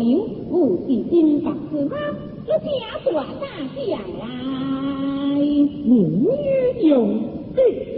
名武器金榜之猫有假耍大将来无冤有罪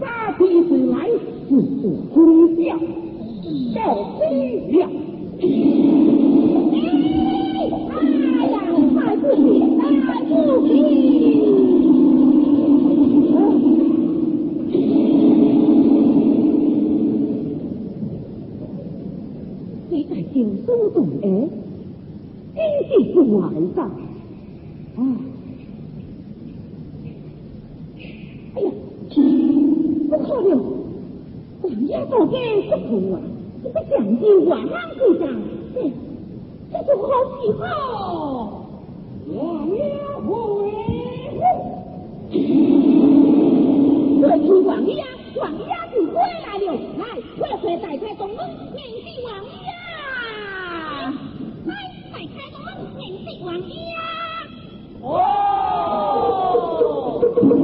杀敌归来，自是空降到飞将。哎呀，快不起，快不起！你在京东懂得经济不完善啊？你要早点说啊来这个奖金万往会涨这这种好喜好王年会红我听王爷王爷就回来了来快快打开东门面对王爷来打开东门迎接王爷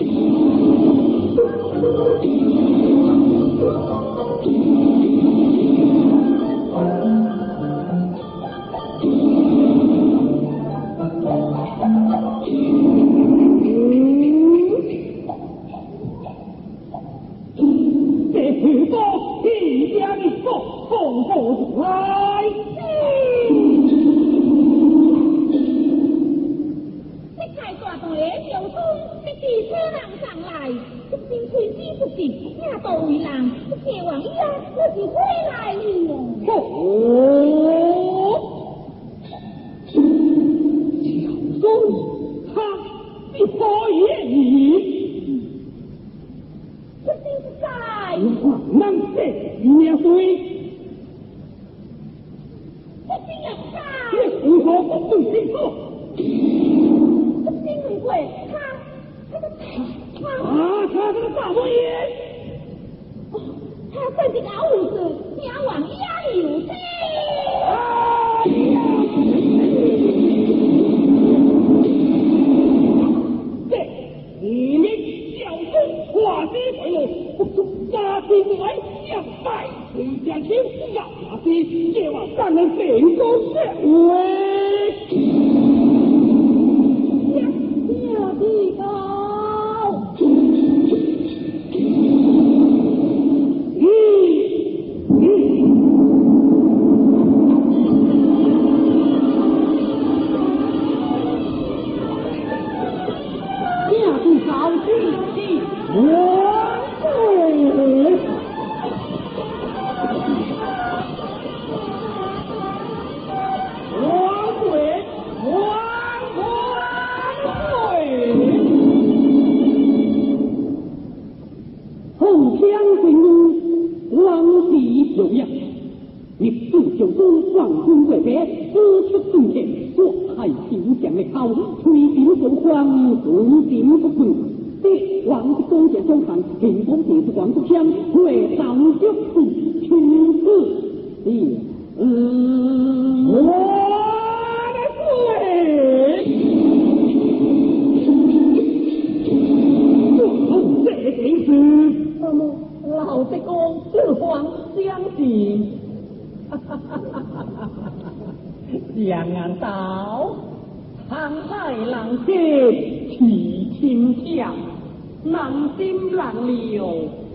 Thank you. 拜崔家亲，要那些借我三人成功喂，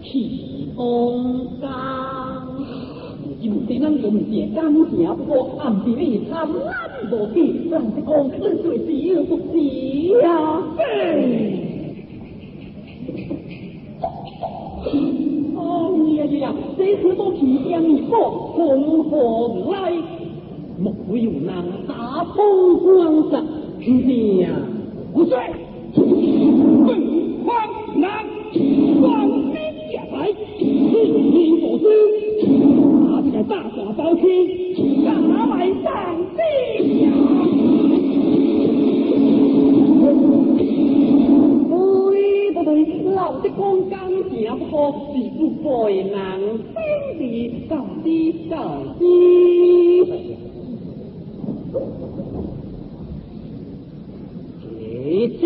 留起风干。今天咱就唔是感情，不过暗地里贪婪无比，让这公是最只有不是呀。哦呀呀，这时都提将一过，红火来，莫有人打风光上是呀。不对，大耍包青，拿来上帝。对对对，老的公刚正不过是不背人心地高低高低。这正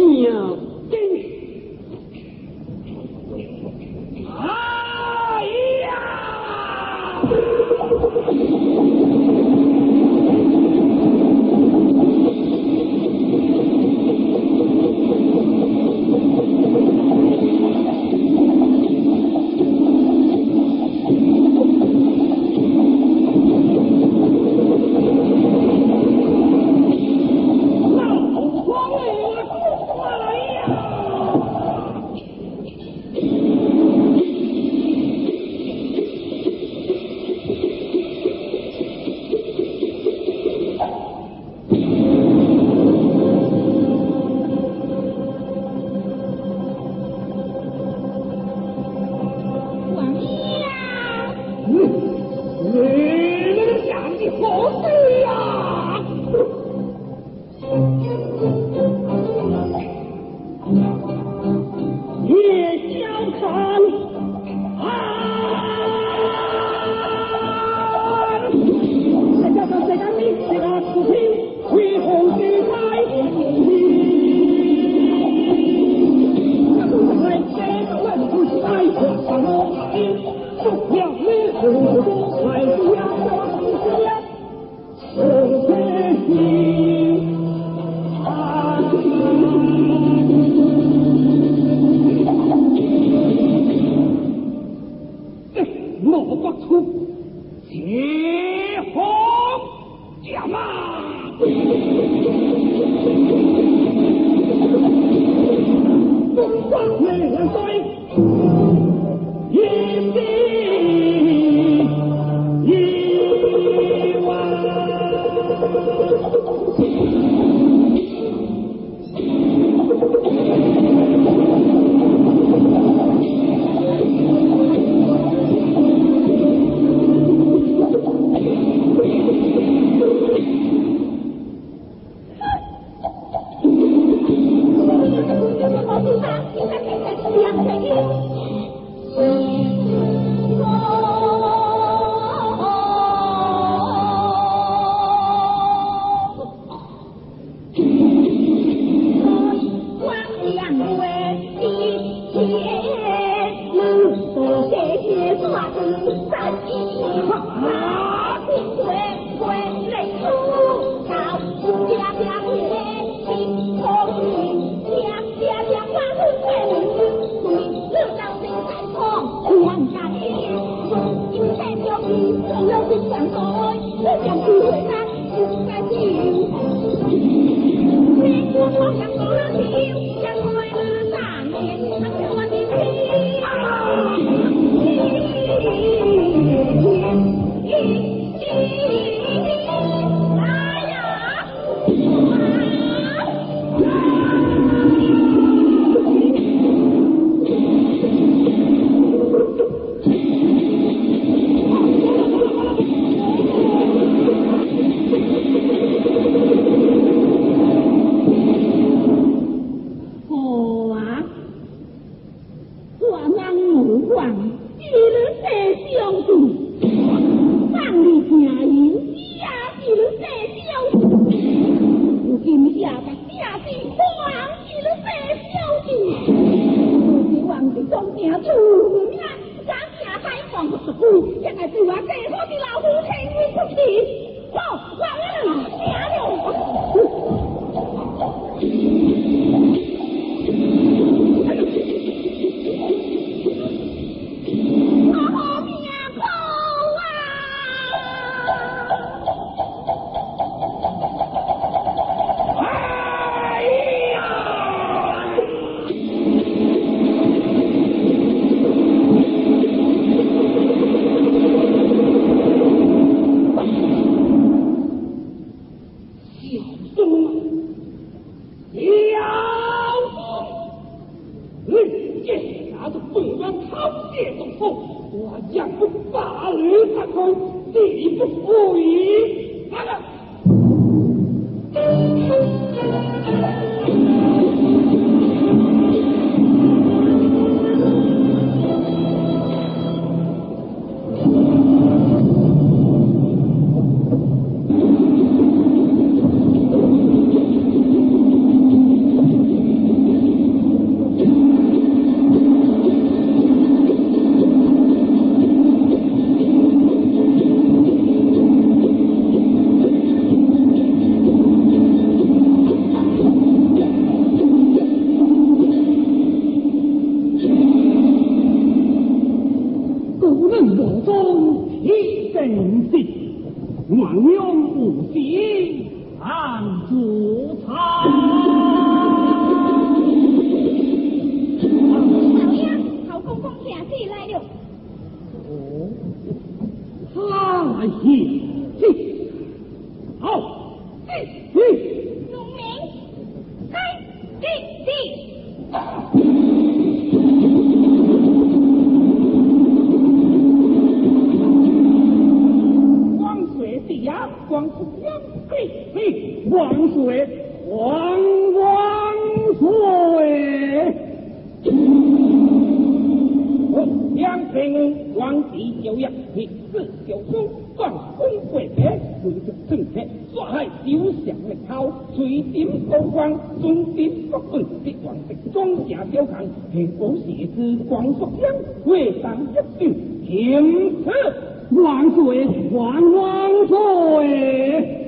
万岁！万万岁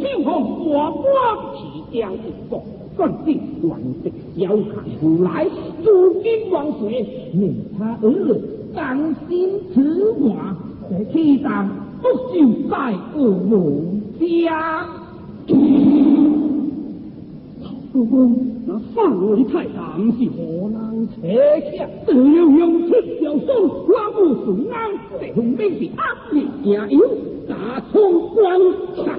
对，就和华光起将一个，专定乱世要看出来，如今王水命他儿子当心此话，在天上不就在恶龙家。曹公，那范围太大，不是何人扯下？只要用出小手，我不顺安，这方面是压力加油，打通关卡。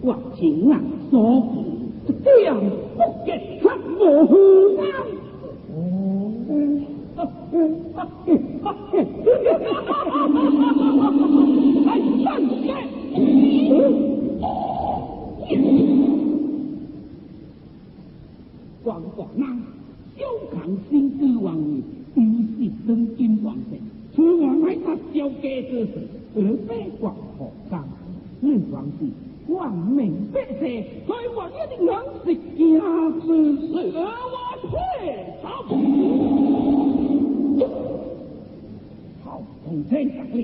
我情啊所这样不给他模糊啊！哦，哈哈哈哈哈哈！来上来！光光那小看心之王，都是真金王的。此王乃他交给之事，而非国何干？任皇帝万民百姓，在我一定能是家之事，而我却逃不。好，统称奖励。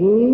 um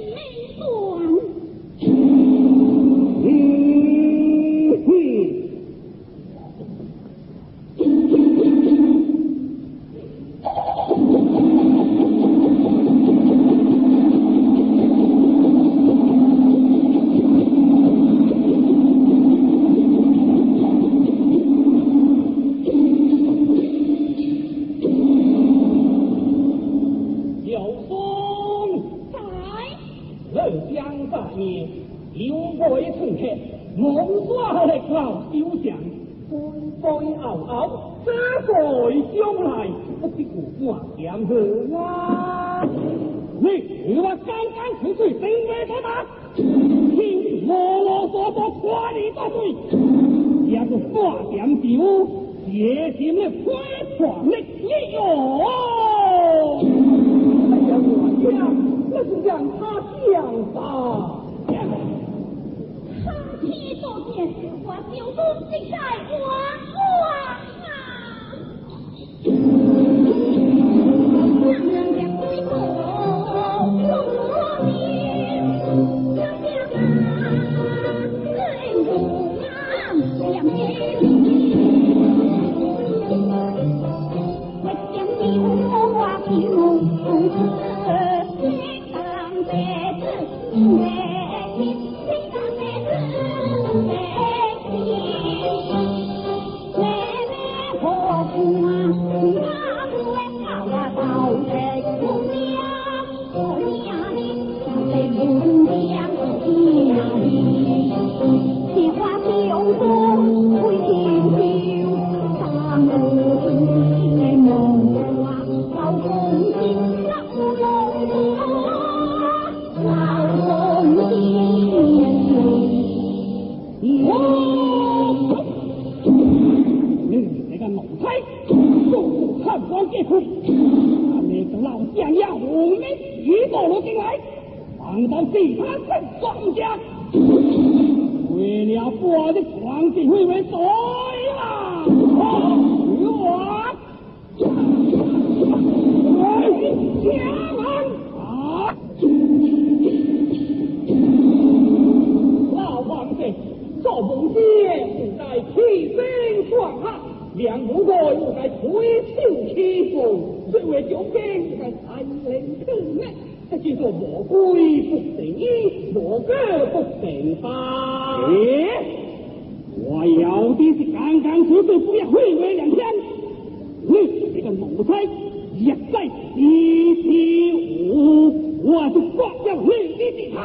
me. Jesus. 来，一再一比五，我就光着你的头，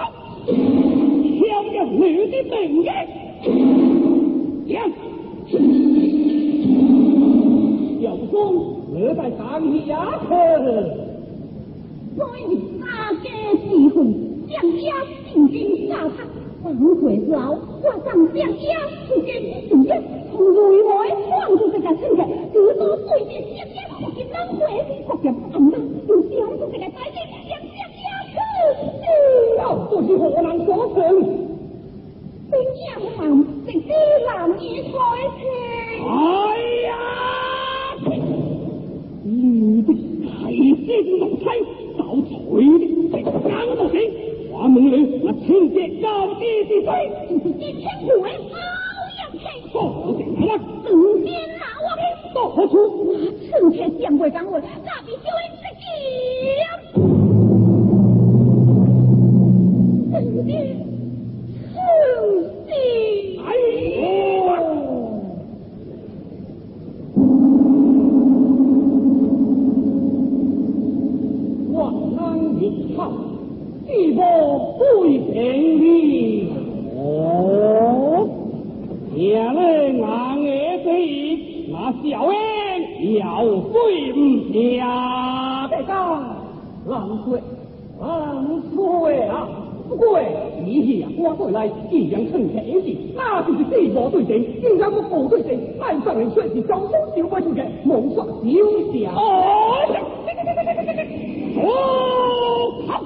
挑着你的命运，呀！有功，我在上你牙口。对。听也爷，那小人要飞不下。别讲，浪贵，浪贵啊！不过，你爷我过来，阴阳成天一事，那就是地魔对阵，阴阳我不对阵，俺三人却是小风小鬼出的梦小侠。哦，好，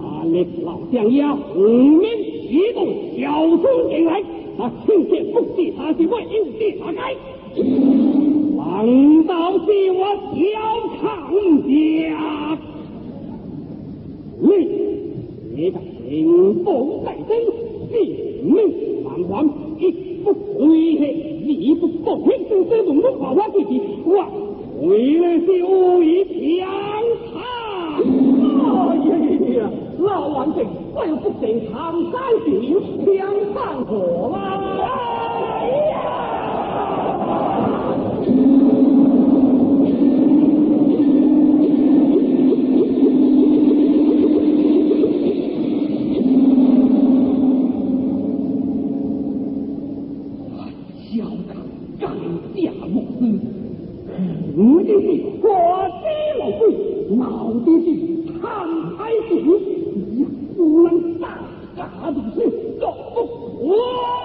阿的老将要五名移动，小松进来。他清见不知他是为应事打开。王道是我小长家？你你的情报在身，你命难还，一不回去，二不报，天就生龙龙华华之地，我为了救一强他。哎呀，老王定，我又不得长山顶，两山河啦。 우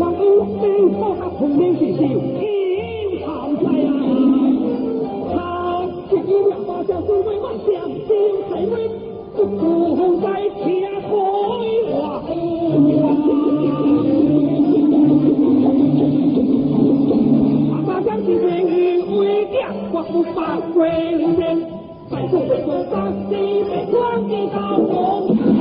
将军，我他从天而降，天朝哉呀！他这一妙法叫富贵万相，千岁万福在天外。他他将一片云为顶，我扶八位灵仙，再做一做三清万帝大仙。